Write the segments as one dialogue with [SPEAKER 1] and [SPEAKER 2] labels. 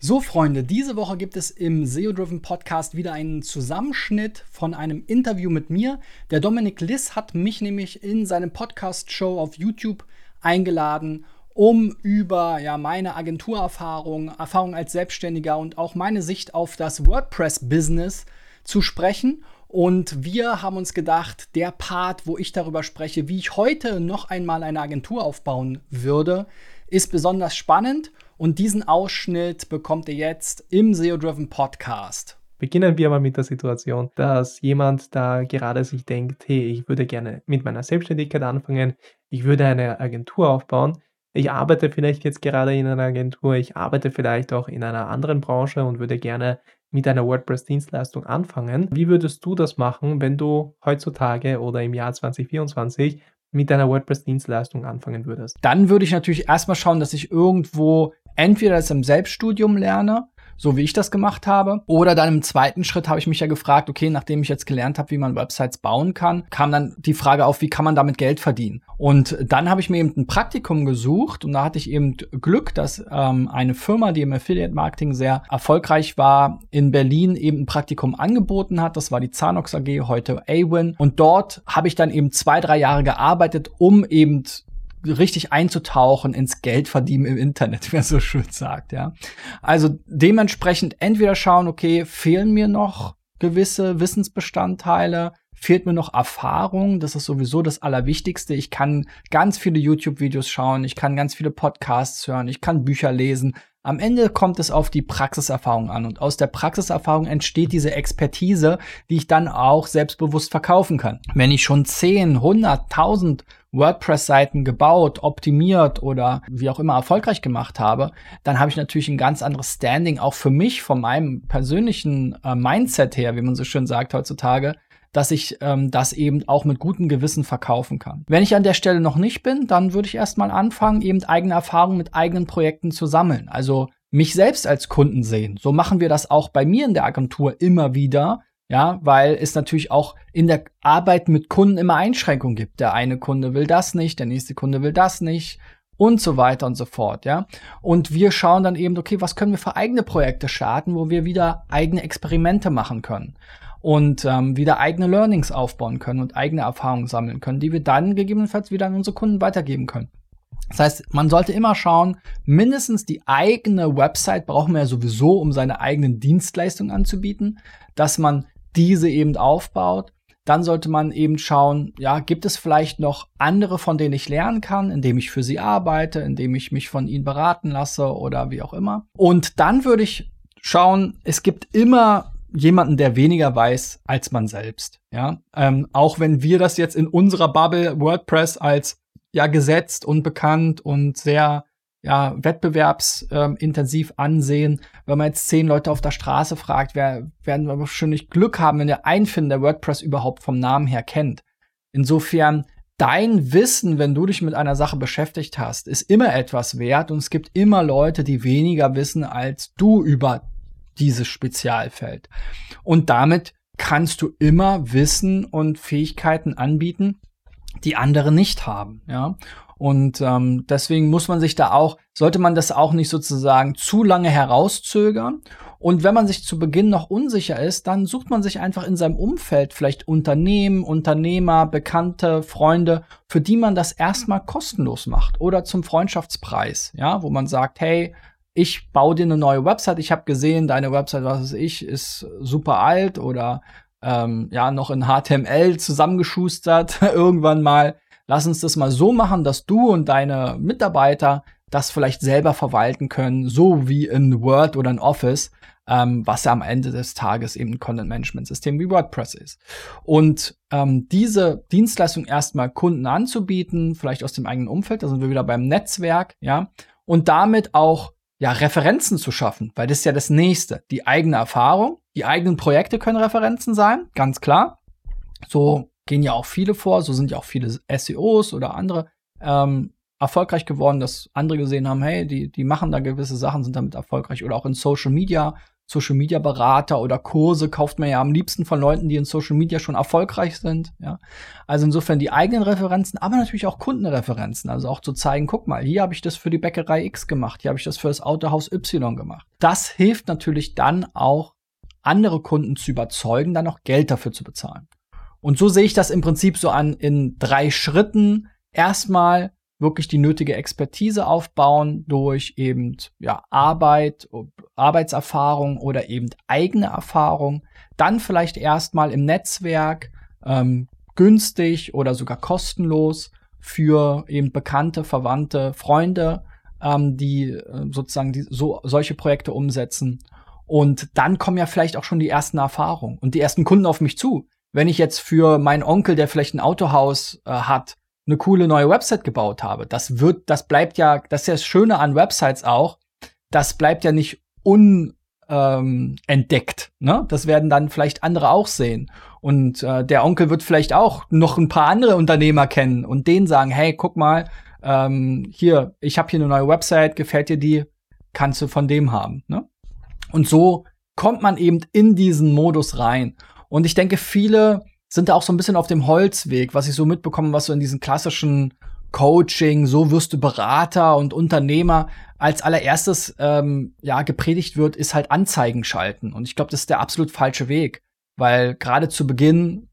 [SPEAKER 1] So, Freunde, diese Woche gibt es im SEO-Driven Podcast wieder einen Zusammenschnitt von einem Interview mit mir. Der Dominik Liss hat mich nämlich in seinem Podcast-Show auf YouTube eingeladen, um über ja, meine Agenturerfahrung, Erfahrung als Selbstständiger und auch meine Sicht auf das WordPress-Business zu sprechen. Und wir haben uns gedacht, der Part, wo ich darüber spreche, wie ich heute noch einmal eine Agentur aufbauen würde, ist besonders spannend und diesen Ausschnitt bekommt ihr jetzt im SEO-Driven Podcast.
[SPEAKER 2] Beginnen wir mal mit der Situation, dass jemand da gerade sich denkt, hey, ich würde gerne mit meiner Selbstständigkeit anfangen, ich würde eine Agentur aufbauen. Ich arbeite vielleicht jetzt gerade in einer Agentur, ich arbeite vielleicht auch in einer anderen Branche und würde gerne mit einer WordPress-Dienstleistung anfangen. Wie würdest du das machen, wenn du heutzutage oder im Jahr 2024 mit deiner WordPress-Dienstleistung anfangen würdest?
[SPEAKER 1] Dann würde ich natürlich erstmal schauen, dass ich irgendwo entweder das im Selbststudium lerne so wie ich das gemacht habe. Oder dann im zweiten Schritt habe ich mich ja gefragt, okay, nachdem ich jetzt gelernt habe, wie man Websites bauen kann, kam dann die Frage auf, wie kann man damit Geld verdienen? Und dann habe ich mir eben ein Praktikum gesucht und da hatte ich eben Glück, dass ähm, eine Firma, die im Affiliate Marketing sehr erfolgreich war, in Berlin eben ein Praktikum angeboten hat. Das war die Zanox AG, heute Awin. Und dort habe ich dann eben zwei, drei Jahre gearbeitet, um eben richtig einzutauchen ins Geldverdienen im Internet, wie man so schön sagt, ja. Also dementsprechend entweder schauen, okay, fehlen mir noch gewisse Wissensbestandteile, fehlt mir noch Erfahrung, das ist sowieso das Allerwichtigste. Ich kann ganz viele YouTube-Videos schauen, ich kann ganz viele Podcasts hören, ich kann Bücher lesen. Am Ende kommt es auf die Praxiserfahrung an und aus der Praxiserfahrung entsteht diese Expertise, die ich dann auch selbstbewusst verkaufen kann. Wenn ich schon 10, 100, 1000 WordPress-Seiten gebaut, optimiert oder wie auch immer erfolgreich gemacht habe, dann habe ich natürlich ein ganz anderes Standing, auch für mich, von meinem persönlichen äh, Mindset her, wie man so schön sagt heutzutage, dass ich ähm, das eben auch mit gutem Gewissen verkaufen kann. Wenn ich an der Stelle noch nicht bin, dann würde ich erstmal anfangen, eben eigene Erfahrungen mit eigenen Projekten zu sammeln. Also mich selbst als Kunden sehen. So machen wir das auch bei mir in der Agentur immer wieder, ja, weil es natürlich auch in der Arbeit mit Kunden immer Einschränkungen gibt. Der eine Kunde will das nicht, der nächste Kunde will das nicht und so weiter und so fort, ja. Und wir schauen dann eben, okay, was können wir für eigene Projekte starten, wo wir wieder eigene Experimente machen können und ähm, wieder eigene Learnings aufbauen können und eigene Erfahrungen sammeln können, die wir dann gegebenenfalls wieder an unsere Kunden weitergeben können. Das heißt, man sollte immer schauen, mindestens die eigene Website brauchen wir ja sowieso, um seine eigenen Dienstleistungen anzubieten, dass man diese eben aufbaut, dann sollte man eben schauen, ja, gibt es vielleicht noch andere, von denen ich lernen kann, indem ich für sie arbeite, indem ich mich von ihnen beraten lasse oder wie auch immer. Und dann würde ich schauen, es gibt immer jemanden, der weniger weiß als man selbst. Ja, ähm, auch wenn wir das jetzt in unserer Bubble WordPress als ja gesetzt und bekannt und sehr ja, wettbewerbsintensiv ansehen. Wenn man jetzt zehn Leute auf der Straße fragt, wer, werden wir wahrscheinlich Glück haben, wenn der einen finden, der WordPress überhaupt vom Namen her kennt. Insofern, dein Wissen, wenn du dich mit einer Sache beschäftigt hast, ist immer etwas wert und es gibt immer Leute, die weniger wissen als du über dieses Spezialfeld. Und damit kannst du immer Wissen und Fähigkeiten anbieten, die andere nicht haben, ja. Und ähm, deswegen muss man sich da auch, sollte man das auch nicht sozusagen zu lange herauszögern. Und wenn man sich zu Beginn noch unsicher ist, dann sucht man sich einfach in seinem Umfeld vielleicht Unternehmen, Unternehmer, Bekannte, Freunde, für die man das erstmal kostenlos macht. Oder zum Freundschaftspreis, ja, wo man sagt, hey, ich baue dir eine neue Website, ich habe gesehen, deine Website, was weiß ich, ist super alt oder ähm, ja noch in HTML zusammengeschustert irgendwann mal lass uns das mal so machen, dass du und deine Mitarbeiter das vielleicht selber verwalten können, so wie in Word oder in Office, ähm, was ja am Ende des Tages eben ein Content-Management-System wie WordPress ist. Und ähm, diese Dienstleistung erstmal Kunden anzubieten, vielleicht aus dem eigenen Umfeld, da sind wir wieder beim Netzwerk, ja, und damit auch ja Referenzen zu schaffen, weil das ist ja das nächste, die eigene Erfahrung, die eigenen Projekte können Referenzen sein, ganz klar. So gehen ja auch viele vor, so sind ja auch viele SEOs oder andere ähm, erfolgreich geworden, dass andere gesehen haben, hey, die, die machen da gewisse Sachen, sind damit erfolgreich. Oder auch in Social Media Social Media Berater oder Kurse kauft man ja am liebsten von Leuten, die in Social Media schon erfolgreich sind. Ja, also insofern die eigenen Referenzen, aber natürlich auch Kundenreferenzen. Also auch zu zeigen, guck mal, hier habe ich das für die Bäckerei X gemacht, hier habe ich das für das Autohaus Y gemacht. Das hilft natürlich dann auch andere Kunden zu überzeugen, dann auch Geld dafür zu bezahlen. Und so sehe ich das im Prinzip so an in drei Schritten. Erstmal wirklich die nötige Expertise aufbauen durch eben ja Arbeit, Arbeitserfahrung oder eben eigene Erfahrung. Dann vielleicht erstmal im Netzwerk ähm, günstig oder sogar kostenlos für eben bekannte, Verwandte, Freunde, ähm, die äh, sozusagen die, so solche Projekte umsetzen. Und dann kommen ja vielleicht auch schon die ersten Erfahrungen und die ersten Kunden auf mich zu. Wenn ich jetzt für meinen Onkel, der vielleicht ein Autohaus äh, hat, eine coole neue Website gebaut habe. Das wird, das bleibt ja, das ist ja das Schöne an Websites auch, das bleibt ja nicht unentdeckt. Ähm, entdeckt, ne? Das werden dann vielleicht andere auch sehen. Und äh, der Onkel wird vielleicht auch noch ein paar andere Unternehmer kennen und denen sagen, hey, guck mal, ähm, hier, ich habe hier eine neue Website, gefällt dir die, kannst du von dem haben. Ne? Und so kommt man eben in diesen Modus rein. Und ich denke, viele sind da auch so ein bisschen auf dem Holzweg, was ich so mitbekomme, was so in diesen klassischen Coaching, so wirst du Berater und Unternehmer als allererstes ähm, ja gepredigt wird, ist halt Anzeigen schalten. Und ich glaube, das ist der absolut falsche Weg, weil gerade zu Beginn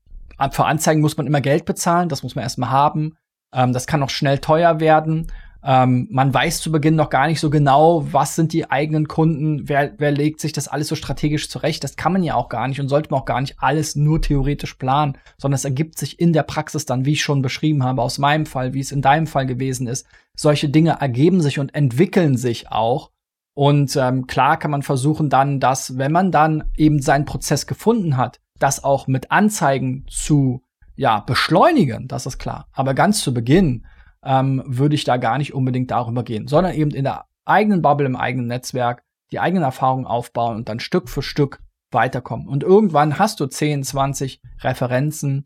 [SPEAKER 1] für Anzeigen muss man immer Geld bezahlen, das muss man erstmal haben. Ähm, das kann auch schnell teuer werden. Ähm, man weiß zu Beginn noch gar nicht so genau, was sind die eigenen Kunden, wer, wer legt sich das alles so strategisch zurecht. Das kann man ja auch gar nicht und sollte man auch gar nicht alles nur theoretisch planen, sondern es ergibt sich in der Praxis dann, wie ich schon beschrieben habe, aus meinem Fall, wie es in deinem Fall gewesen ist. Solche Dinge ergeben sich und entwickeln sich auch. Und ähm, klar kann man versuchen dann, dass, wenn man dann eben seinen Prozess gefunden hat, das auch mit Anzeigen zu ja, beschleunigen, das ist klar. Aber ganz zu Beginn ähm, würde ich da gar nicht unbedingt darüber gehen, sondern eben in der eigenen Bubble, im eigenen Netzwerk, die eigenen Erfahrungen aufbauen und dann Stück für Stück weiterkommen. Und irgendwann hast du 10, 20 Referenzen.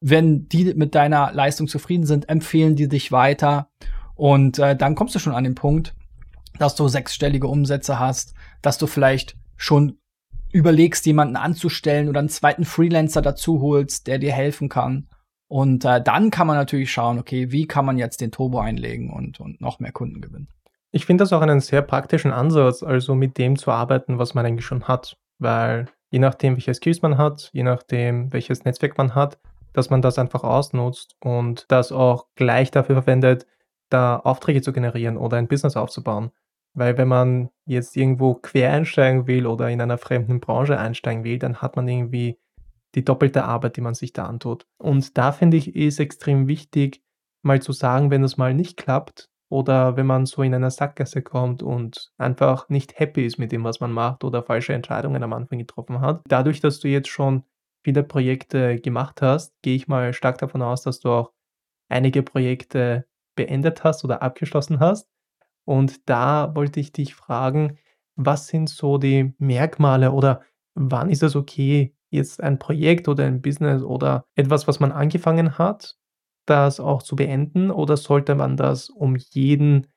[SPEAKER 1] Wenn die mit deiner Leistung zufrieden sind, empfehlen die dich weiter. Und äh, dann kommst du schon an den Punkt, dass du sechsstellige Umsätze hast, dass du vielleicht schon überlegst, jemanden anzustellen oder einen zweiten Freelancer dazu holst, der dir helfen kann. Und äh, dann kann man natürlich schauen, okay, wie kann man jetzt den Turbo einlegen und, und noch mehr Kunden gewinnen.
[SPEAKER 2] Ich finde das auch einen sehr praktischen Ansatz, also mit dem zu arbeiten, was man eigentlich schon hat. Weil je nachdem, welche Skills man hat, je nachdem, welches Netzwerk man hat, dass man das einfach ausnutzt und das auch gleich dafür verwendet, da Aufträge zu generieren oder ein Business aufzubauen. Weil wenn man jetzt irgendwo quer einsteigen will oder in einer fremden Branche einsteigen will, dann hat man irgendwie die doppelte Arbeit, die man sich da antut. Und da finde ich, ist extrem wichtig, mal zu sagen, wenn es mal nicht klappt oder wenn man so in einer Sackgasse kommt und einfach nicht happy ist mit dem, was man macht oder falsche Entscheidungen am Anfang getroffen hat. Dadurch, dass du jetzt schon viele Projekte gemacht hast, gehe ich mal stark davon aus, dass du auch einige Projekte beendet hast oder abgeschlossen hast. Und da wollte ich dich fragen, was sind so die Merkmale oder wann ist es okay, jetzt ein Projekt oder ein Business oder etwas, was man angefangen hat, das auch zu beenden oder sollte man das um jeden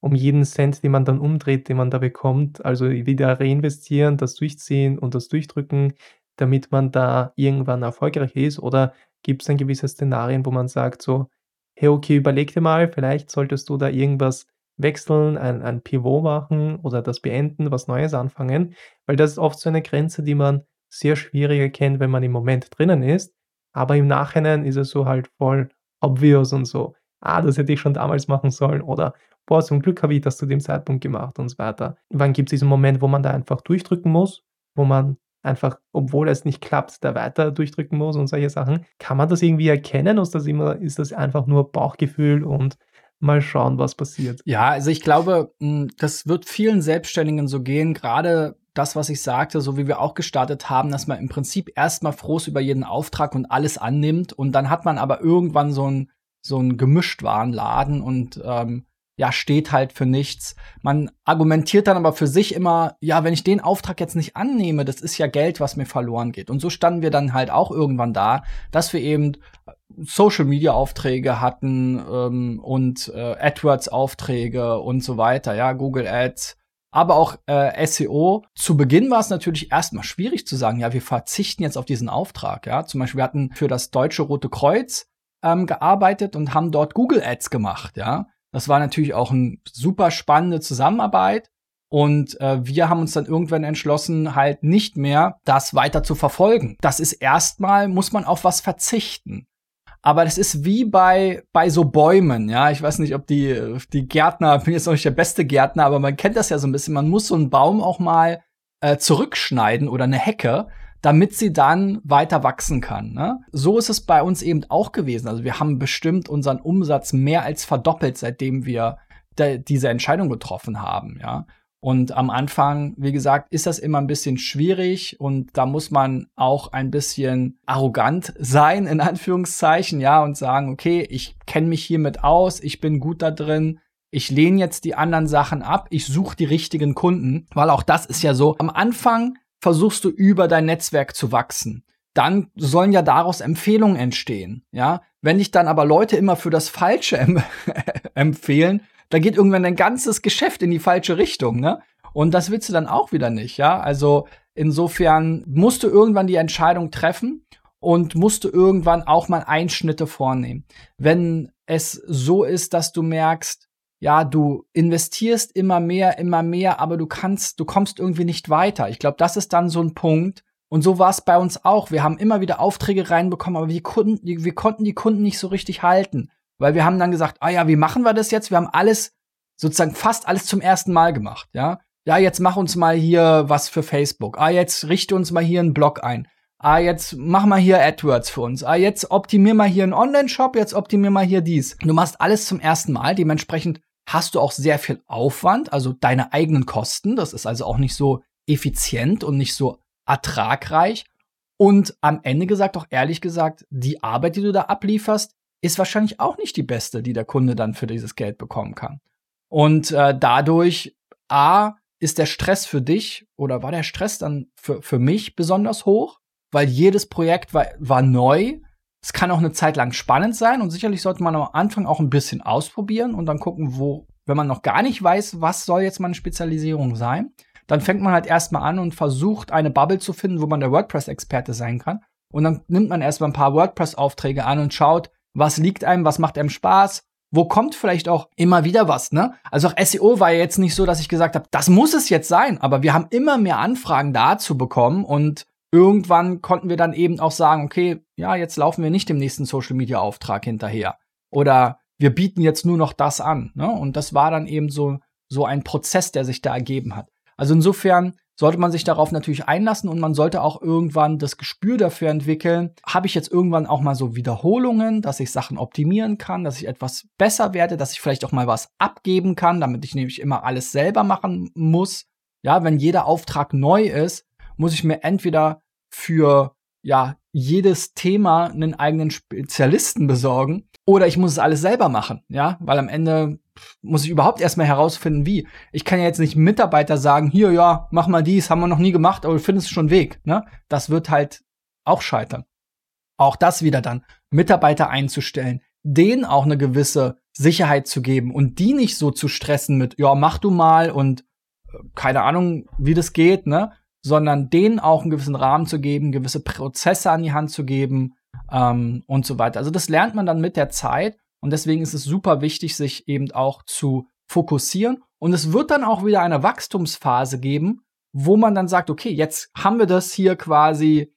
[SPEAKER 2] um jeden Cent, den man dann umdreht, den man da bekommt, also wieder reinvestieren, das durchziehen und das durchdrücken, damit man da irgendwann erfolgreich ist? Oder gibt es dann gewisse Szenarien, wo man sagt so, hey, okay, überleg dir mal, vielleicht solltest du da irgendwas wechseln, ein, ein Pivot machen oder das beenden, was Neues anfangen, weil das ist oft so eine Grenze, die man sehr schwierig erkennt, wenn man im Moment drinnen ist. Aber im Nachhinein ist es so halt voll obvious und so. Ah, das hätte ich schon damals machen sollen. Oder boah, zum Glück habe ich das zu dem Zeitpunkt gemacht und so weiter. Wann gibt es diesen Moment, wo man da einfach durchdrücken muss, wo man einfach, obwohl es nicht klappt, da weiter durchdrücken muss und solche Sachen. Kann man das irgendwie erkennen? Ist das immer, ist das einfach nur Bauchgefühl und mal schauen, was passiert?
[SPEAKER 1] Ja, also ich glaube, hm, das wird vielen Selbstständigen so gehen, gerade das, was ich sagte, so wie wir auch gestartet haben, dass man im Prinzip erstmal froh ist über jeden Auftrag und alles annimmt und dann hat man aber irgendwann so ein so ein Gemischtwarenladen und ähm, ja, steht halt für nichts. Man argumentiert dann aber für sich immer, ja, wenn ich den Auftrag jetzt nicht annehme, das ist ja Geld, was mir verloren geht. Und so standen wir dann halt auch irgendwann da, dass wir eben Social Media Aufträge hatten ähm, und äh, AdWords Aufträge und so weiter, ja, Google Ads aber auch äh, SEO. Zu Beginn war es natürlich erstmal schwierig zu sagen, ja, wir verzichten jetzt auf diesen Auftrag. Ja, zum Beispiel wir hatten für das Deutsche Rote Kreuz ähm, gearbeitet und haben dort Google Ads gemacht. Ja, das war natürlich auch eine super spannende Zusammenarbeit. Und äh, wir haben uns dann irgendwann entschlossen, halt nicht mehr das weiter zu verfolgen. Das ist erstmal, muss man auf was verzichten. Aber das ist wie bei, bei so Bäumen, ja. Ich weiß nicht, ob die, die Gärtner, ich bin jetzt noch nicht der beste Gärtner, aber man kennt das ja so ein bisschen. Man muss so einen Baum auch mal äh, zurückschneiden oder eine Hecke, damit sie dann weiter wachsen kann. Ne? So ist es bei uns eben auch gewesen. Also wir haben bestimmt unseren Umsatz mehr als verdoppelt, seitdem wir diese Entscheidung getroffen haben, ja. Und am Anfang, wie gesagt, ist das immer ein bisschen schwierig und da muss man auch ein bisschen arrogant sein, in Anführungszeichen, ja, und sagen, okay, ich kenne mich hiermit aus, ich bin gut da drin, ich lehne jetzt die anderen Sachen ab, ich suche die richtigen Kunden, weil auch das ist ja so, am Anfang versuchst du über dein Netzwerk zu wachsen. Dann sollen ja daraus Empfehlungen entstehen, ja. Wenn dich dann aber Leute immer für das Falsche empfehlen, da geht irgendwann dein ganzes Geschäft in die falsche Richtung, ne? Und das willst du dann auch wieder nicht, ja? Also insofern musst du irgendwann die Entscheidung treffen und musst du irgendwann auch mal Einschnitte vornehmen. Wenn es so ist, dass du merkst, ja, du investierst immer mehr, immer mehr, aber du kannst, du kommst irgendwie nicht weiter. Ich glaube, das ist dann so ein Punkt. Und so war es bei uns auch. Wir haben immer wieder Aufträge reinbekommen, aber wir, Kunden, wir konnten die Kunden nicht so richtig halten. Weil wir haben dann gesagt, ah ja, wie machen wir das jetzt? Wir haben alles, sozusagen fast alles zum ersten Mal gemacht, ja. Ja, jetzt mach uns mal hier was für Facebook. Ah, jetzt richte uns mal hier einen Blog ein. Ah, jetzt mach mal hier AdWords für uns. Ah, jetzt optimier mal hier einen Online-Shop, jetzt optimier mal hier dies. Du machst alles zum ersten Mal, dementsprechend hast du auch sehr viel Aufwand, also deine eigenen Kosten. Das ist also auch nicht so effizient und nicht so ertragreich. Und am Ende gesagt, auch ehrlich gesagt, die Arbeit, die du da ablieferst, ist wahrscheinlich auch nicht die beste, die der Kunde dann für dieses Geld bekommen kann. Und äh, dadurch, A, ist der Stress für dich oder war der Stress dann für, für mich besonders hoch, weil jedes Projekt war, war neu. Es kann auch eine Zeit lang spannend sein und sicherlich sollte man am Anfang auch ein bisschen ausprobieren und dann gucken, wo, wenn man noch gar nicht weiß, was soll jetzt meine Spezialisierung sein, dann fängt man halt erstmal an und versucht, eine Bubble zu finden, wo man der WordPress-Experte sein kann. Und dann nimmt man erstmal ein paar WordPress-Aufträge an und schaut, was liegt einem, was macht einem Spaß, wo kommt vielleicht auch immer wieder was, ne? Also auch SEO war ja jetzt nicht so, dass ich gesagt habe, das muss es jetzt sein, aber wir haben immer mehr Anfragen dazu bekommen und irgendwann konnten wir dann eben auch sagen, okay, ja, jetzt laufen wir nicht dem nächsten Social Media Auftrag hinterher oder wir bieten jetzt nur noch das an, ne? Und das war dann eben so so ein Prozess, der sich da ergeben hat. Also insofern sollte man sich darauf natürlich einlassen und man sollte auch irgendwann das Gespür dafür entwickeln, habe ich jetzt irgendwann auch mal so Wiederholungen, dass ich Sachen optimieren kann, dass ich etwas besser werde, dass ich vielleicht auch mal was abgeben kann, damit ich nämlich immer alles selber machen muss. Ja, wenn jeder Auftrag neu ist, muss ich mir entweder für ja, jedes Thema einen eigenen Spezialisten besorgen oder ich muss es alles selber machen, ja, weil am Ende muss ich überhaupt erstmal herausfinden, wie. Ich kann ja jetzt nicht Mitarbeiter sagen, hier, ja, mach mal dies, haben wir noch nie gemacht, aber du findest schon Weg, ne? Das wird halt auch scheitern. Auch das wieder dann, Mitarbeiter einzustellen, denen auch eine gewisse Sicherheit zu geben und die nicht so zu stressen mit, ja, mach du mal und äh, keine Ahnung, wie das geht, ne? Sondern denen auch einen gewissen Rahmen zu geben, gewisse Prozesse an die Hand zu geben ähm, und so weiter. Also das lernt man dann mit der Zeit und deswegen ist es super wichtig, sich eben auch zu fokussieren. Und es wird dann auch wieder eine Wachstumsphase geben, wo man dann sagt, okay, jetzt haben wir das hier quasi.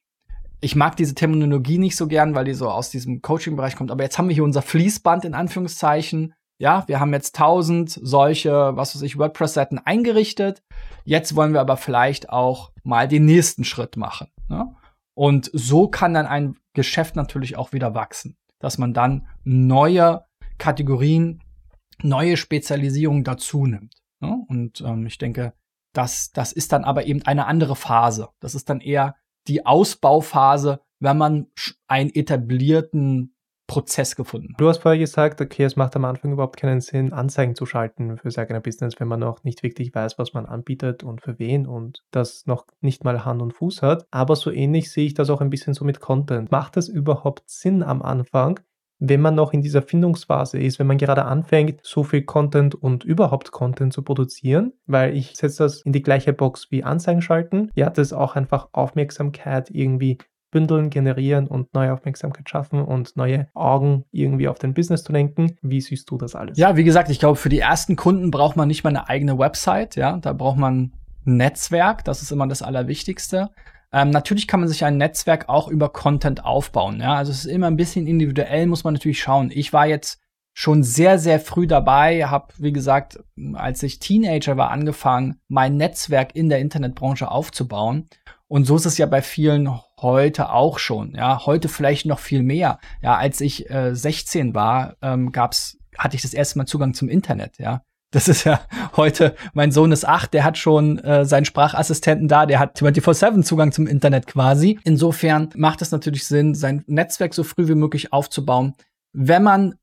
[SPEAKER 1] Ich mag diese Terminologie nicht so gern, weil die so aus diesem Coaching-Bereich kommt. Aber jetzt haben wir hier unser Fließband in Anführungszeichen. Ja, wir haben jetzt tausend solche, was weiß ich, WordPress-Seiten eingerichtet. Jetzt wollen wir aber vielleicht auch mal den nächsten Schritt machen. Ne? Und so kann dann ein Geschäft natürlich auch wieder wachsen dass man dann neue Kategorien, neue Spezialisierungen dazu nimmt. Ne? Und ähm, ich denke, das, das ist dann aber eben eine andere Phase. Das ist dann eher die Ausbauphase, wenn man einen etablierten Prozess gefunden.
[SPEAKER 2] Du hast vorher gesagt, okay, es macht am Anfang überhaupt keinen Sinn, Anzeigen zu schalten für sein eigenes Business, wenn man noch nicht wirklich weiß, was man anbietet und für wen und das noch nicht mal Hand und Fuß hat. Aber so ähnlich sehe ich das auch ein bisschen so mit Content. Macht es überhaupt Sinn am Anfang, wenn man noch in dieser Findungsphase ist, wenn man gerade anfängt, so viel Content und überhaupt Content zu produzieren, weil ich setze das in die gleiche Box wie Anzeigen schalten. Ja, das ist auch einfach Aufmerksamkeit irgendwie bündeln, generieren und neue Aufmerksamkeit schaffen und neue Augen irgendwie auf dein Business zu lenken. Wie siehst du das alles?
[SPEAKER 1] Ja, wie gesagt, ich glaube, für die ersten Kunden braucht man nicht mal eine eigene Website. Ja, da braucht man ein Netzwerk. Das ist immer das Allerwichtigste. Ähm, natürlich kann man sich ein Netzwerk auch über Content aufbauen. Ja, also es ist immer ein bisschen individuell, muss man natürlich schauen. Ich war jetzt schon sehr, sehr früh dabei, habe, wie gesagt, als ich Teenager war, angefangen, mein Netzwerk in der Internetbranche aufzubauen. Und so ist es ja bei vielen heute auch schon. Ja, heute vielleicht noch viel mehr. Ja, als ich äh, 16 war, ähm, gab's, hatte ich das erste Mal Zugang zum Internet. Ja, das ist ja heute, mein Sohn ist acht, der hat schon äh, seinen Sprachassistenten da, der hat 24-7 Zugang zum Internet quasi. Insofern macht es natürlich Sinn, sein Netzwerk so früh wie möglich aufzubauen. Wenn man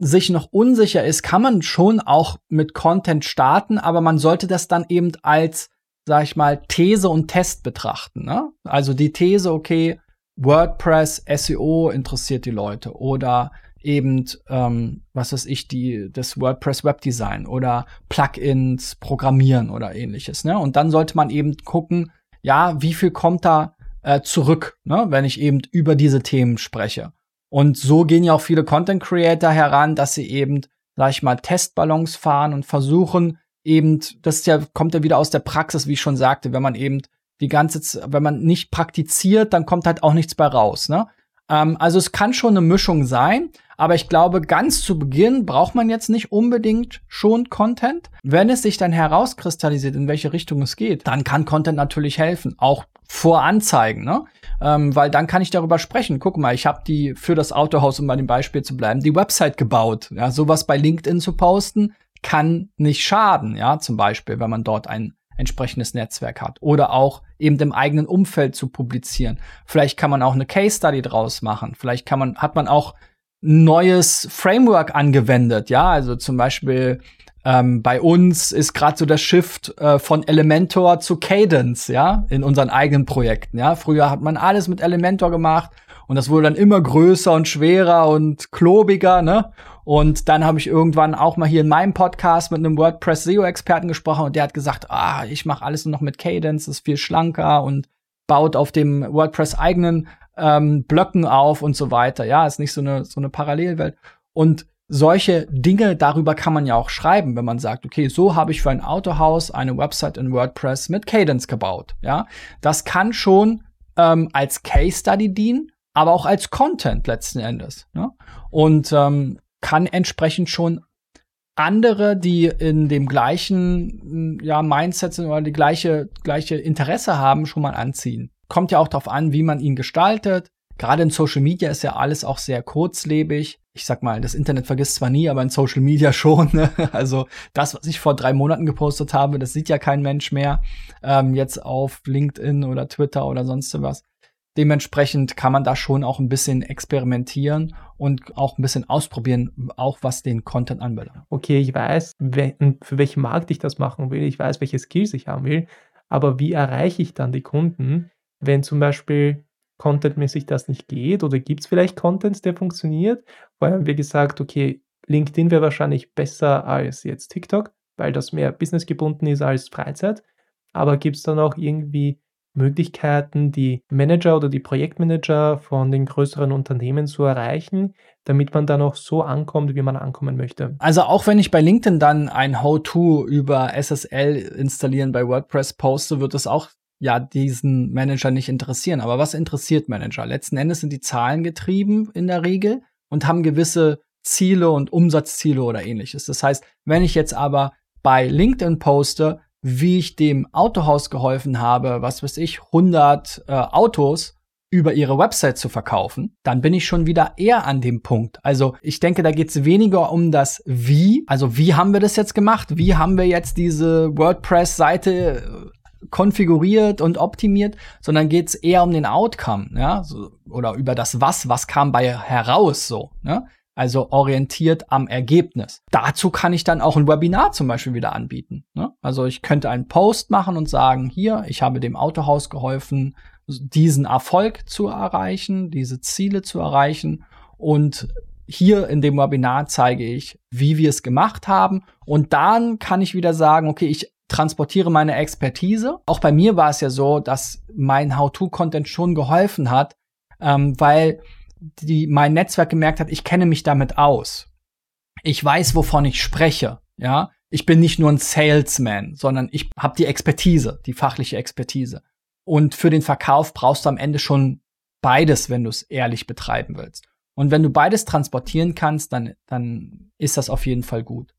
[SPEAKER 1] sich noch unsicher ist, kann man schon auch mit Content starten, aber man sollte das dann eben als sag ich mal, These und Test betrachten. Ne? Also die These, okay, WordPress, SEO interessiert die Leute oder eben, ähm, was weiß ich, die, das WordPress Webdesign oder Plugins, Programmieren oder ähnliches. Ne? Und dann sollte man eben gucken, ja, wie viel kommt da äh, zurück, ne? wenn ich eben über diese Themen spreche. Und so gehen ja auch viele Content Creator heran, dass sie eben, sag ich mal, Testballons fahren und versuchen, eben, das ist ja, kommt ja wieder aus der Praxis, wie ich schon sagte, wenn man eben die ganze, wenn man nicht praktiziert, dann kommt halt auch nichts bei raus, ne? Ähm, also es kann schon eine Mischung sein, aber ich glaube, ganz zu Beginn braucht man jetzt nicht unbedingt schon Content. Wenn es sich dann herauskristallisiert, in welche Richtung es geht, dann kann Content natürlich helfen, auch vor Anzeigen, ne? Ähm, weil dann kann ich darüber sprechen. Guck mal, ich habe die für das Autohaus, um bei dem Beispiel zu bleiben, die Website gebaut. Ja, sowas bei LinkedIn zu posten, kann nicht schaden, ja, zum Beispiel, wenn man dort ein entsprechendes Netzwerk hat oder auch eben im eigenen Umfeld zu publizieren. Vielleicht kann man auch eine Case Study draus machen. Vielleicht kann man, hat man auch neues Framework angewendet, ja, also zum Beispiel ähm, bei uns ist gerade so der Shift äh, von Elementor zu Cadence, ja, in unseren eigenen Projekten, ja. Früher hat man alles mit Elementor gemacht und das wurde dann immer größer und schwerer und klobiger, ne? Und dann habe ich irgendwann auch mal hier in meinem Podcast mit einem WordPress SEO-Experten gesprochen und der hat gesagt, ah, ich mache alles nur noch mit Cadence, ist viel schlanker und baut auf dem WordPress eigenen ähm, Blöcken auf und so weiter. Ja, ist nicht so eine, so eine Parallelwelt. Und solche Dinge, darüber kann man ja auch schreiben, wenn man sagt, okay, so habe ich für ein Autohaus eine Website in WordPress mit Cadence gebaut. Ja, das kann schon ähm, als Case Study dienen, aber auch als Content letzten Endes. Ne? Und ähm, kann entsprechend schon andere, die in dem gleichen ja, Mindset sind oder die gleiche, gleiche Interesse haben, schon mal anziehen. Kommt ja auch darauf an, wie man ihn gestaltet. Gerade in Social Media ist ja alles auch sehr kurzlebig. Ich sag mal, das Internet vergisst zwar nie, aber in Social Media schon. Ne? Also das, was ich vor drei Monaten gepostet habe, das sieht ja kein Mensch mehr. Ähm, jetzt auf LinkedIn oder Twitter oder sonst was. Dementsprechend kann man da schon auch ein bisschen experimentieren und auch ein bisschen ausprobieren, auch was den Content anbelangt.
[SPEAKER 2] Okay, ich weiß, für welchen Markt ich das machen will, ich weiß, welche Skills ich haben will, aber wie erreiche ich dann die Kunden, wenn zum Beispiel contentmäßig das nicht geht oder gibt es vielleicht Content, der funktioniert? Vorher haben wir gesagt, okay, LinkedIn wäre wahrscheinlich besser als jetzt TikTok, weil das mehr businessgebunden ist als Freizeit. Aber gibt es dann auch irgendwie Möglichkeiten, die Manager oder die Projektmanager von den größeren Unternehmen zu erreichen, damit man dann auch so ankommt, wie man ankommen möchte.
[SPEAKER 1] Also auch wenn ich bei LinkedIn dann ein How-To über SSL installieren bei WordPress poste, wird es auch ja diesen Manager nicht interessieren. Aber was interessiert Manager? Letzten Endes sind die Zahlen getrieben in der Regel und haben gewisse Ziele und Umsatzziele oder ähnliches. Das heißt, wenn ich jetzt aber bei LinkedIn poste, wie ich dem Autohaus geholfen habe, was weiß ich, 100 äh, Autos über ihre Website zu verkaufen, dann bin ich schon wieder eher an dem Punkt. Also ich denke, da geht es weniger um das Wie. Also wie haben wir das jetzt gemacht? Wie haben wir jetzt diese WordPress-Seite äh, konfiguriert und optimiert, sondern geht es eher um den Outcome, ja, so, oder über das Was, was kam bei heraus so. Ne? Also orientiert am Ergebnis. Dazu kann ich dann auch ein Webinar zum Beispiel wieder anbieten. Ne? Also ich könnte einen Post machen und sagen, hier, ich habe dem Autohaus geholfen, diesen Erfolg zu erreichen, diese Ziele zu erreichen und hier in dem Webinar zeige ich, wie wir es gemacht haben. Und dann kann ich wieder sagen, okay, ich transportiere meine Expertise. Auch bei mir war es ja so, dass mein How-to-Content schon geholfen hat, ähm, weil die, mein Netzwerk gemerkt hat, ich kenne mich damit aus. Ich weiß, wovon ich spreche. Ja, ich bin nicht nur ein Salesman, sondern ich habe die Expertise, die fachliche Expertise. Und für den Verkauf brauchst du am Ende schon beides, wenn du es ehrlich betreiben willst. Und wenn du beides transportieren kannst, dann, dann ist das auf jeden Fall gut.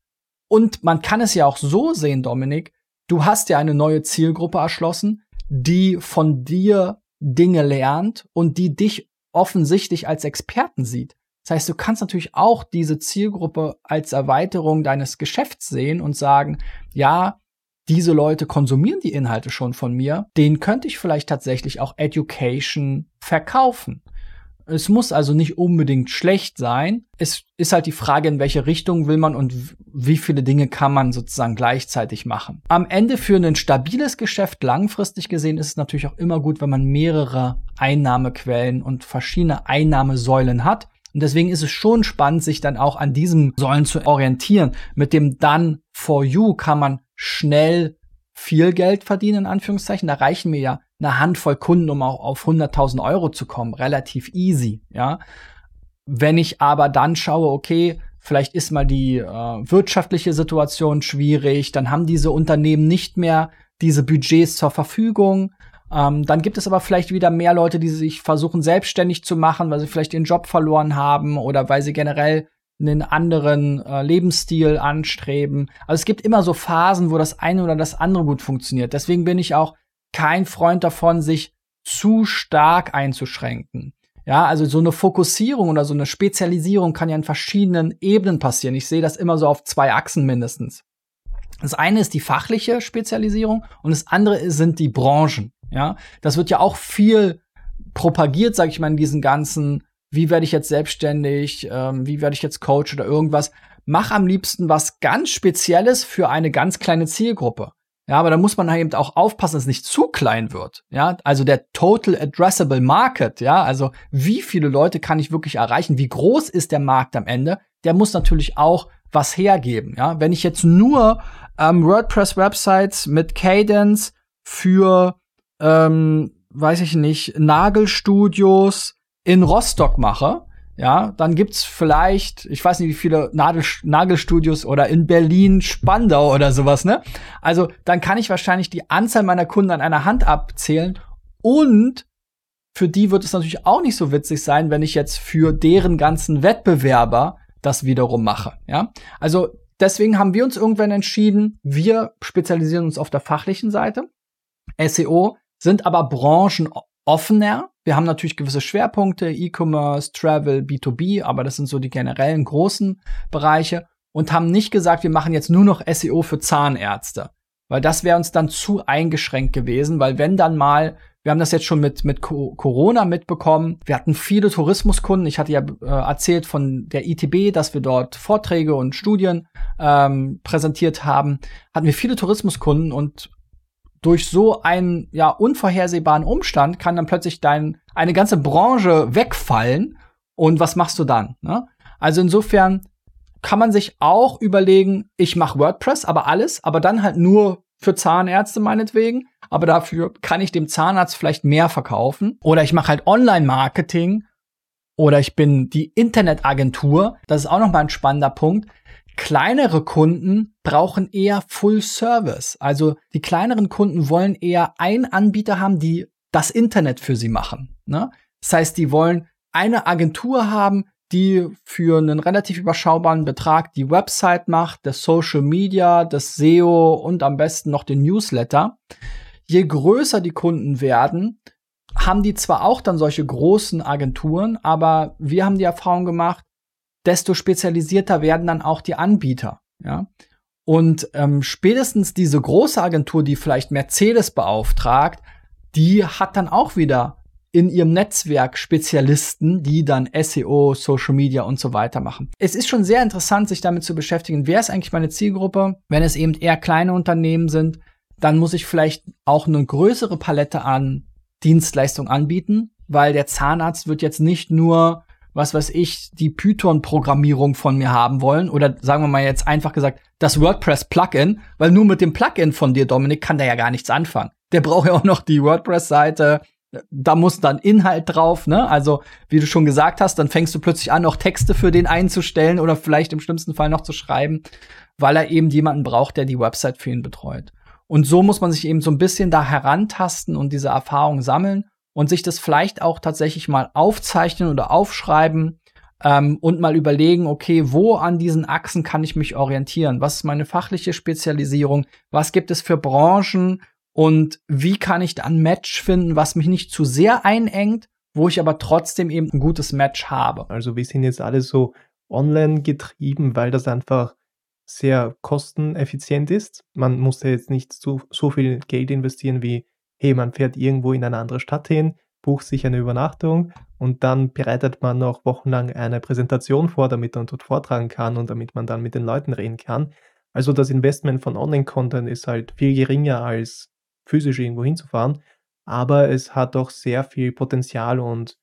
[SPEAKER 1] Und man kann es ja auch so sehen, Dominik, du hast ja eine neue Zielgruppe erschlossen, die von dir Dinge lernt und die dich offensichtlich als Experten sieht. Das heißt, du kannst natürlich auch diese Zielgruppe als Erweiterung deines Geschäfts sehen und sagen, ja, diese Leute konsumieren die Inhalte schon von mir, denen könnte ich vielleicht tatsächlich auch Education verkaufen. Es muss also nicht unbedingt schlecht sein. Es ist halt die Frage, in welche Richtung will man und wie viele Dinge kann man sozusagen gleichzeitig machen. Am Ende für ein stabiles Geschäft langfristig gesehen ist es natürlich auch immer gut, wenn man mehrere Einnahmequellen und verschiedene Einnahmesäulen hat. Und deswegen ist es schon spannend, sich dann auch an diesem Säulen zu orientieren. Mit dem Done for You kann man schnell viel Geld verdienen, in Anführungszeichen. Da reichen mir ja eine Handvoll Kunden, um auch auf 100.000 Euro zu kommen. Relativ easy, ja. Wenn ich aber dann schaue, okay, vielleicht ist mal die äh, wirtschaftliche Situation schwierig, dann haben diese Unternehmen nicht mehr diese Budgets zur Verfügung. Ähm, dann gibt es aber vielleicht wieder mehr Leute, die sich versuchen, selbstständig zu machen, weil sie vielleicht ihren Job verloren haben oder weil sie generell einen anderen äh, Lebensstil anstreben. Also es gibt immer so Phasen, wo das eine oder das andere gut funktioniert. Deswegen bin ich auch kein Freund davon, sich zu stark einzuschränken. Ja, also so eine Fokussierung oder so eine Spezialisierung kann ja in verschiedenen Ebenen passieren. Ich sehe das immer so auf zwei Achsen mindestens. Das eine ist die fachliche Spezialisierung und das andere sind die Branchen. Ja, das wird ja auch viel propagiert, sage ich mal, in diesen ganzen wie werde ich jetzt selbstständig, ähm, wie werde ich jetzt Coach oder irgendwas. Mach am liebsten was ganz Spezielles für eine ganz kleine Zielgruppe. Ja, aber da muss man halt eben auch aufpassen, dass es nicht zu klein wird. Ja, also der Total Addressable Market, ja, also wie viele Leute kann ich wirklich erreichen? Wie groß ist der Markt am Ende? Der muss natürlich auch was hergeben. Ja, wenn ich jetzt nur ähm, WordPress-Websites mit Cadence für, ähm, weiß ich nicht, Nagelstudios, in Rostock mache, ja, dann gibt's vielleicht, ich weiß nicht, wie viele Nadel Nagelstudios oder in Berlin, Spandau oder sowas, ne? Also, dann kann ich wahrscheinlich die Anzahl meiner Kunden an einer Hand abzählen und für die wird es natürlich auch nicht so witzig sein, wenn ich jetzt für deren ganzen Wettbewerber das wiederum mache, ja? Also, deswegen haben wir uns irgendwann entschieden, wir spezialisieren uns auf der fachlichen Seite. SEO sind aber branchenoffener, wir haben natürlich gewisse Schwerpunkte, E-Commerce, Travel, B2B, aber das sind so die generellen großen Bereiche und haben nicht gesagt, wir machen jetzt nur noch SEO für Zahnärzte, weil das wäre uns dann zu eingeschränkt gewesen, weil wenn dann mal wir haben das jetzt schon mit, mit Corona mitbekommen. Wir hatten viele Tourismuskunden. Ich hatte ja äh, erzählt von der ITB, dass wir dort Vorträge und Studien ähm, präsentiert haben. Hatten wir viele Tourismuskunden und durch so einen ja unvorhersehbaren Umstand kann dann plötzlich dein eine ganze Branche wegfallen und was machst du dann? Ne? Also insofern kann man sich auch überlegen, ich mache WordPress, aber alles, aber dann halt nur für Zahnärzte meinetwegen, aber dafür kann ich dem Zahnarzt vielleicht mehr verkaufen oder ich mache halt Online-Marketing oder ich bin die Internetagentur. Das ist auch noch mal ein spannender Punkt. Kleinere Kunden brauchen eher Full Service. Also die kleineren Kunden wollen eher einen Anbieter haben, die das Internet für sie machen. Ne? Das heißt, die wollen eine Agentur haben, die für einen relativ überschaubaren Betrag die Website macht, das Social Media, das SEO und am besten noch den Newsletter. Je größer die Kunden werden, haben die zwar auch dann solche großen Agenturen, aber wir haben die Erfahrung gemacht, desto spezialisierter werden dann auch die Anbieter. Ja? Und ähm, spätestens diese große Agentur, die vielleicht Mercedes beauftragt, die hat dann auch wieder in ihrem Netzwerk Spezialisten, die dann SEO, Social Media und so weiter machen. Es ist schon sehr interessant, sich damit zu beschäftigen, wer ist eigentlich meine Zielgruppe? Wenn es eben eher kleine Unternehmen sind, dann muss ich vielleicht auch eine größere Palette an Dienstleistungen anbieten, weil der Zahnarzt wird jetzt nicht nur was weiß ich, die Python-Programmierung von mir haben wollen oder sagen wir mal jetzt einfach gesagt, das WordPress-Plugin, weil nur mit dem Plugin von dir, Dominik, kann der ja gar nichts anfangen. Der braucht ja auch noch die WordPress-Seite, da muss dann Inhalt drauf, ne? Also, wie du schon gesagt hast, dann fängst du plötzlich an, noch Texte für den einzustellen oder vielleicht im schlimmsten Fall noch zu schreiben, weil er eben jemanden braucht, der die Website für ihn betreut. Und so muss man sich eben so ein bisschen da herantasten und diese Erfahrung sammeln und sich das vielleicht auch tatsächlich mal aufzeichnen oder aufschreiben ähm, und mal überlegen, okay, wo an diesen Achsen kann ich mich orientieren? Was ist meine fachliche Spezialisierung? Was gibt es für Branchen? Und wie kann ich da ein Match finden, was mich nicht zu sehr einengt, wo ich aber trotzdem eben ein gutes Match habe?
[SPEAKER 2] Also wir sind jetzt alle so online getrieben, weil das einfach sehr kosteneffizient ist. Man muss ja jetzt nicht so, so viel Geld investieren wie hey, man fährt irgendwo in eine andere Stadt hin, bucht sich eine Übernachtung und dann bereitet man noch wochenlang eine Präsentation vor, damit man dort vortragen kann und damit man dann mit den Leuten reden kann. Also das Investment von Online-Content ist halt viel geringer als physisch irgendwo hinzufahren, aber es hat auch sehr viel Potenzial und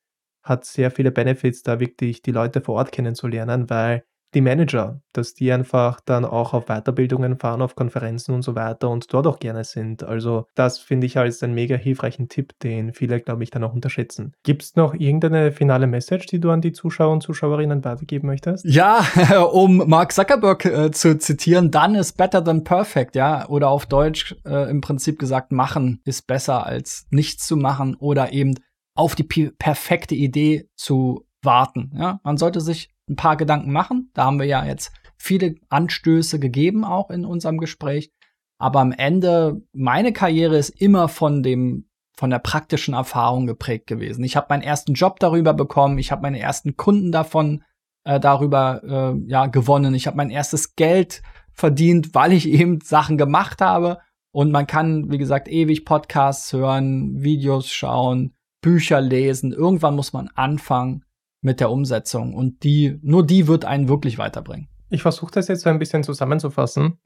[SPEAKER 2] hat sehr viele Benefits, da wirklich die Leute vor Ort kennenzulernen, weil die Manager, dass die einfach dann auch auf Weiterbildungen fahren, auf Konferenzen und so weiter und dort auch gerne sind. Also das finde ich als einen mega hilfreichen Tipp, den viele, glaube ich, dann auch unterschätzen. Gibt es noch irgendeine finale Message, die du an die Zuschauer und Zuschauerinnen weitergeben möchtest?
[SPEAKER 1] Ja, um Mark Zuckerberg äh, zu zitieren, done is better than perfect, ja. Oder auf Deutsch äh, im Prinzip gesagt, machen ist besser als nichts zu machen oder eben auf die perfekte Idee zu warten. Ja, man sollte sich ein paar Gedanken machen. Da haben wir ja jetzt viele Anstöße gegeben, auch in unserem Gespräch. Aber am Ende, meine Karriere ist immer von dem, von der praktischen Erfahrung geprägt gewesen. Ich habe meinen ersten Job darüber bekommen, ich habe meine ersten Kunden davon äh, darüber äh, ja gewonnen, ich habe mein erstes Geld verdient, weil ich eben Sachen gemacht habe. Und man kann, wie gesagt, ewig Podcasts hören, Videos schauen, Bücher lesen. Irgendwann muss man anfangen mit der Umsetzung. Und die, nur die wird einen wirklich weiterbringen.
[SPEAKER 2] Ich versuche das jetzt so ein bisschen zusammenzufassen.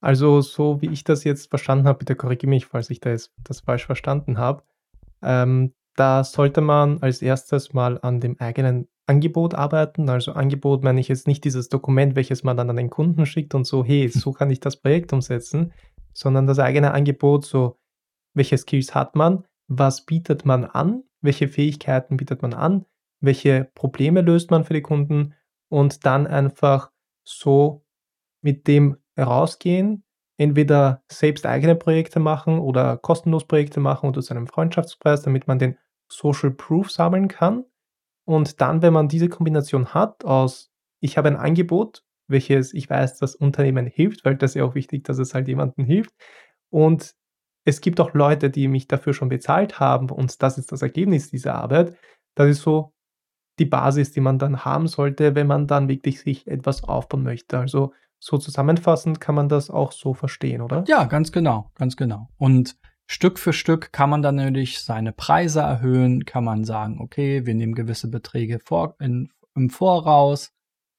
[SPEAKER 2] Also, so wie ich das jetzt verstanden habe, bitte korrigiere mich, falls ich das, das falsch verstanden habe. Ähm, da sollte man als erstes mal an dem eigenen Angebot arbeiten. Also Angebot meine ich jetzt nicht dieses Dokument, welches man dann an den Kunden schickt und so, hey, so kann ich das Projekt umsetzen, sondern das eigene Angebot, so, welche Skills hat man, was bietet man an, welche Fähigkeiten bietet man an, welche Probleme löst man für die Kunden und dann einfach so mit dem rausgehen, entweder selbst eigene Projekte machen oder kostenlos Projekte machen unter seinem Freundschaftspreis, damit man den Social Proof sammeln kann. Und dann, wenn man diese Kombination hat aus, ich habe ein Angebot, welches ich weiß, das Unternehmen hilft, weil das ist ja auch wichtig, dass es halt jemandem hilft. Und es gibt auch Leute, die mich dafür schon bezahlt haben und das ist das Ergebnis dieser Arbeit. Das ist so die Basis, die man dann haben sollte, wenn man dann wirklich sich etwas aufbauen möchte. Also so zusammenfassend kann man das auch so verstehen, oder?
[SPEAKER 1] Ja, ganz genau, ganz genau. Und Stück für Stück kann man dann natürlich seine Preise erhöhen, kann man sagen, okay, wir nehmen gewisse Beträge vor, in, im Voraus.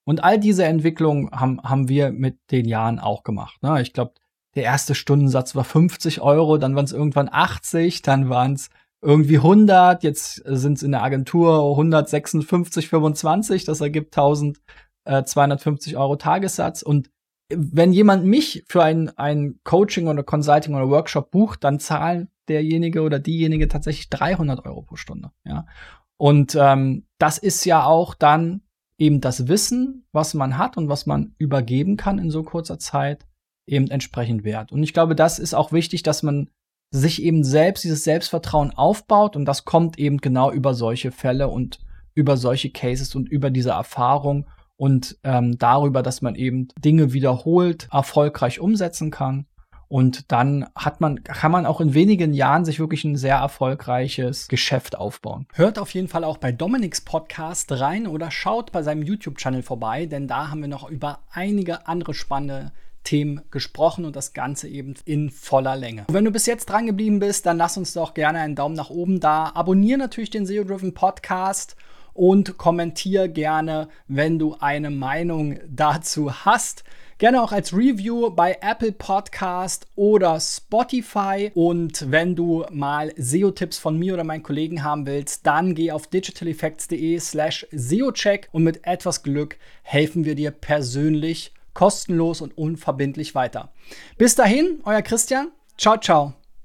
[SPEAKER 1] Und all diese Entwicklungen haben, haben wir mit den Jahren auch gemacht. Ne? Ich glaube, der erste Stundensatz war 50 Euro, dann waren es irgendwann 80, dann waren es irgendwie 100, jetzt sind es in der Agentur 156, 25, das ergibt 1250 Euro Tagessatz. Und wenn jemand mich für ein, ein Coaching oder Consulting oder Workshop bucht, dann zahlt derjenige oder diejenige tatsächlich 300 Euro pro Stunde. Ja. Und ähm, das ist ja auch dann eben das Wissen, was man hat und was man übergeben kann in so kurzer Zeit, eben entsprechend wert. Und ich glaube, das ist auch wichtig, dass man sich eben selbst dieses Selbstvertrauen aufbaut und das kommt eben genau über solche Fälle und über solche Cases und über diese Erfahrung und ähm, darüber, dass man eben Dinge wiederholt, erfolgreich umsetzen kann. Und dann hat man, kann man auch in wenigen Jahren sich wirklich ein sehr erfolgreiches Geschäft aufbauen. Hört auf jeden Fall auch bei Dominiks Podcast rein oder schaut bei seinem YouTube-Channel vorbei, denn da haben wir noch über einige andere spannende Themen gesprochen und das Ganze eben in voller Länge. Wenn du bis jetzt dran geblieben bist, dann lass uns doch gerne einen Daumen nach oben da. Abonniere natürlich den SEO Driven Podcast und kommentiere gerne, wenn du eine Meinung dazu hast. Gerne auch als Review bei Apple Podcast oder Spotify. Und wenn du mal SEO-Tipps von mir oder meinen Kollegen haben willst, dann geh auf digitaleffects.de slash SEO-Check und mit etwas Glück helfen wir dir persönlich kostenlos und unverbindlich weiter. Bis dahin, euer Christian. Ciao, ciao.